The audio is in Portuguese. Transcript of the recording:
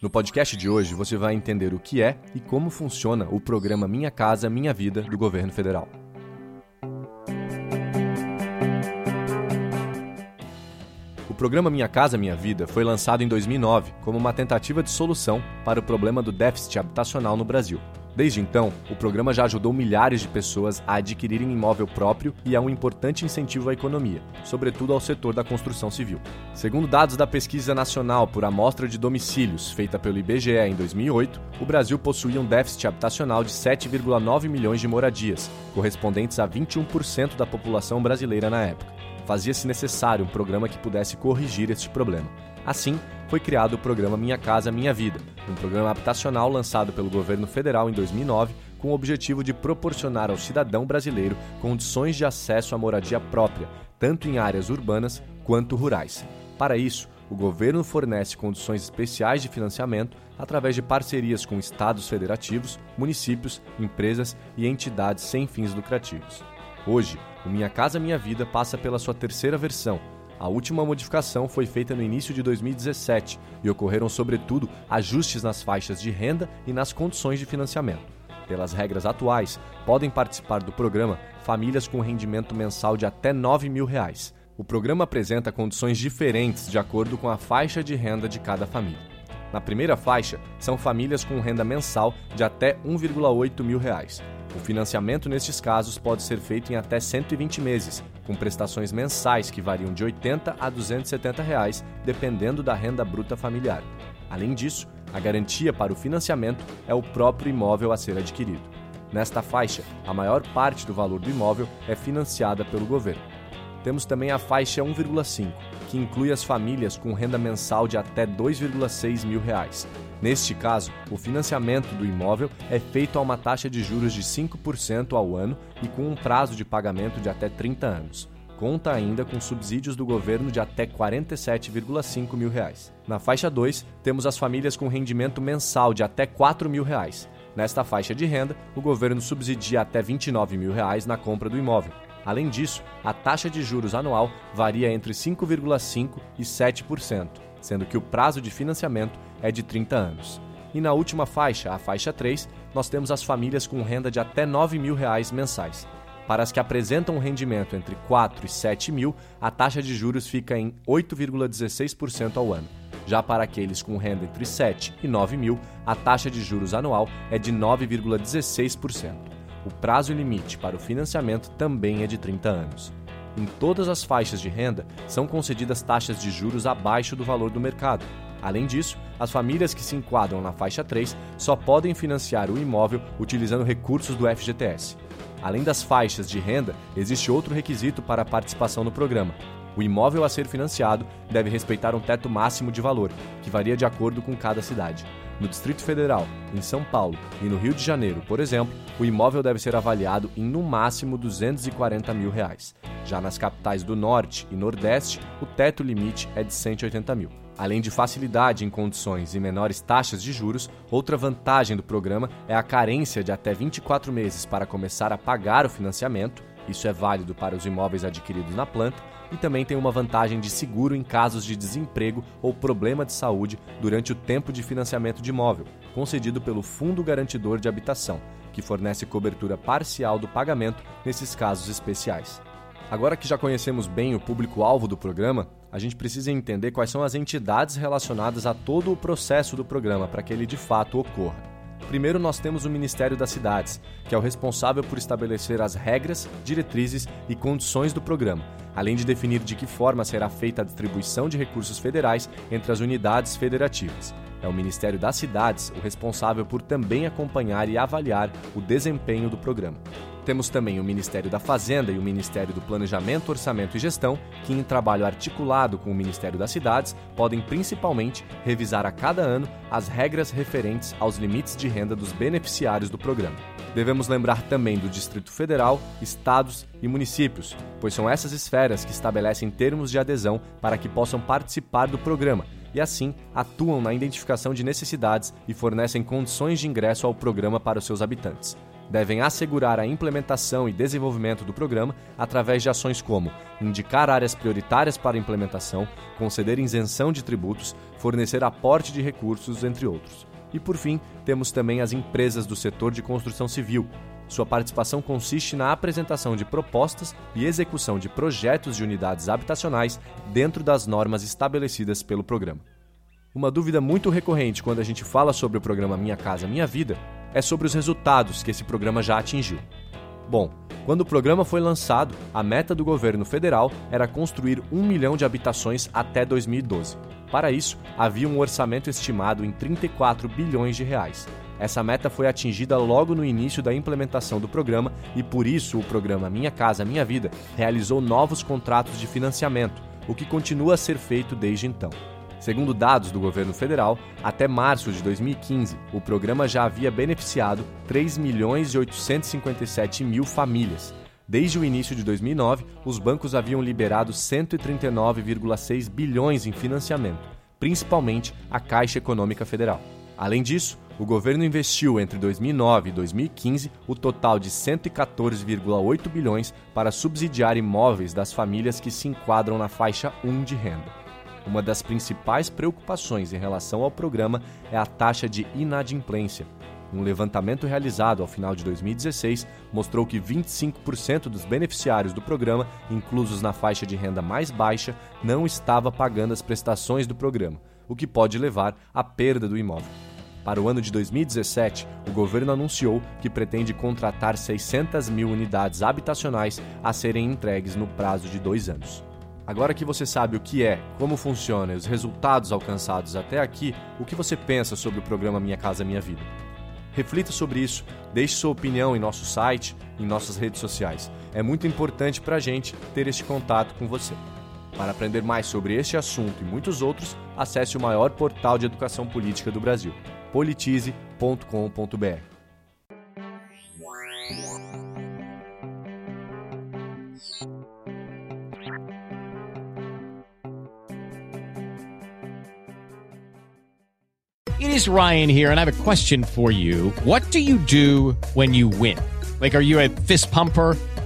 No podcast de hoje, você vai entender o que é e como funciona o programa Minha Casa Minha Vida do governo federal. O programa Minha Casa Minha Vida foi lançado em 2009 como uma tentativa de solução para o problema do déficit habitacional no Brasil. Desde então, o programa já ajudou milhares de pessoas a adquirirem imóvel próprio e é um importante incentivo à economia, sobretudo ao setor da construção civil. Segundo dados da Pesquisa Nacional por Amostra de Domicílios, feita pelo IBGE em 2008, o Brasil possuía um déficit habitacional de 7,9 milhões de moradias, correspondentes a 21% da população brasileira na época. Fazia-se necessário um programa que pudesse corrigir este problema. Assim, foi criado o programa Minha Casa Minha Vida, um programa habitacional lançado pelo governo federal em 2009 com o objetivo de proporcionar ao cidadão brasileiro condições de acesso à moradia própria, tanto em áreas urbanas quanto rurais. Para isso, o governo fornece condições especiais de financiamento através de parcerias com estados federativos, municípios, empresas e entidades sem fins lucrativos. Hoje, o Minha Casa Minha Vida passa pela sua terceira versão a última modificação foi feita no início de 2017 e ocorreram, sobretudo, ajustes nas faixas de renda e nas condições de financiamento. Pelas regras atuais, podem participar do programa famílias com rendimento mensal de até 9 mil reais. O programa apresenta condições diferentes de acordo com a faixa de renda de cada família. Na primeira faixa, são famílias com renda mensal de até 1,8 mil reais. O financiamento nestes casos pode ser feito em até 120 meses, com prestações mensais que variam de R$ 80 a 270 reais, dependendo da renda bruta familiar. Além disso, a garantia para o financiamento é o próprio imóvel a ser adquirido. Nesta faixa, a maior parte do valor do imóvel é financiada pelo governo. Temos também a faixa 1,5, que inclui as famílias com renda mensal de até 2,6 mil reais. Neste caso, o financiamento do imóvel é feito a uma taxa de juros de 5% ao ano e com um prazo de pagamento de até 30 anos. Conta ainda com subsídios do governo de até 47,5 mil reais. Na faixa 2, temos as famílias com rendimento mensal de até 4 mil reais. Nesta faixa de renda, o governo subsidia até 29 mil reais na compra do imóvel. Além disso, a taxa de juros anual varia entre 5,5% e 7%, sendo que o prazo de financiamento é de 30 anos. E na última faixa, a faixa 3, nós temos as famílias com renda de até 9 mil reais mensais. Para as que apresentam um rendimento entre 4 e 7 mil, a taxa de juros fica em 8,16% ao ano. Já para aqueles com renda entre 7 e 9 mil, a taxa de juros anual é de 9,16%. O prazo limite para o financiamento também é de 30 anos. Em todas as faixas de renda, são concedidas taxas de juros abaixo do valor do mercado, Além disso, as famílias que se enquadram na faixa 3 só podem financiar o imóvel utilizando recursos do FGTS. Além das faixas de renda, existe outro requisito para a participação no programa. O imóvel a ser financiado deve respeitar um teto máximo de valor, que varia de acordo com cada cidade. No Distrito Federal, em São Paulo e no Rio de Janeiro, por exemplo, o imóvel deve ser avaliado em no máximo 240 mil reais. Já nas capitais do Norte e Nordeste, o teto limite é de 180 mil. Além de facilidade em condições e menores taxas de juros, outra vantagem do programa é a carência de até 24 meses para começar a pagar o financiamento. Isso é válido para os imóveis adquiridos na planta e também tem uma vantagem de seguro em casos de desemprego ou problema de saúde durante o tempo de financiamento de imóvel, concedido pelo Fundo Garantidor de Habitação, que fornece cobertura parcial do pagamento nesses casos especiais. Agora que já conhecemos bem o público-alvo do programa, a gente precisa entender quais são as entidades relacionadas a todo o processo do programa para que ele de fato ocorra. Primeiro, nós temos o Ministério das Cidades, que é o responsável por estabelecer as regras, diretrizes e condições do programa, além de definir de que forma será feita a distribuição de recursos federais entre as unidades federativas. É o Ministério das Cidades o responsável por também acompanhar e avaliar o desempenho do programa. Temos também o Ministério da Fazenda e o Ministério do Planejamento, Orçamento e Gestão, que, em trabalho articulado com o Ministério das Cidades, podem principalmente revisar a cada ano as regras referentes aos limites de renda dos beneficiários do programa. Devemos lembrar também do Distrito Federal, estados e municípios, pois são essas esferas que estabelecem termos de adesão para que possam participar do programa e, assim, atuam na identificação de necessidades e fornecem condições de ingresso ao programa para os seus habitantes devem assegurar a implementação e desenvolvimento do programa através de ações como indicar áreas prioritárias para implementação, conceder isenção de tributos, fornecer aporte de recursos, entre outros. E por fim, temos também as empresas do setor de construção civil. Sua participação consiste na apresentação de propostas e execução de projetos de unidades habitacionais dentro das normas estabelecidas pelo programa. Uma dúvida muito recorrente quando a gente fala sobre o programa Minha Casa Minha Vida é sobre os resultados que esse programa já atingiu. Bom, quando o programa foi lançado, a meta do governo federal era construir um milhão de habitações até 2012. Para isso, havia um orçamento estimado em 34 bilhões de reais. Essa meta foi atingida logo no início da implementação do programa e por isso o programa Minha Casa Minha Vida realizou novos contratos de financiamento, o que continua a ser feito desde então. Segundo dados do governo federal, até março de 2015, o programa já havia beneficiado 3 milhões e 857 mil famílias. Desde o início de 2009, os bancos haviam liberado 139,6 bilhões em financiamento, principalmente a Caixa Econômica Federal. Além disso, o governo investiu entre 2009 e 2015 o total de 114,8 bilhões para subsidiar imóveis das famílias que se enquadram na faixa 1 de renda. Uma das principais preocupações em relação ao programa é a taxa de inadimplência. Um levantamento realizado ao final de 2016 mostrou que 25% dos beneficiários do programa, inclusos na faixa de renda mais baixa, não estava pagando as prestações do programa, o que pode levar à perda do imóvel. Para o ano de 2017, o governo anunciou que pretende contratar 600 mil unidades habitacionais a serem entregues no prazo de dois anos. Agora que você sabe o que é, como funciona e os resultados alcançados até aqui, o que você pensa sobre o programa Minha Casa Minha Vida? Reflita sobre isso, deixe sua opinião em nosso site, em nossas redes sociais. É muito importante para a gente ter este contato com você. Para aprender mais sobre este assunto e muitos outros, acesse o maior portal de educação política do Brasil, politize.com.br. It is Ryan here, and I have a question for you. What do you do when you win? Like, are you a fist pumper?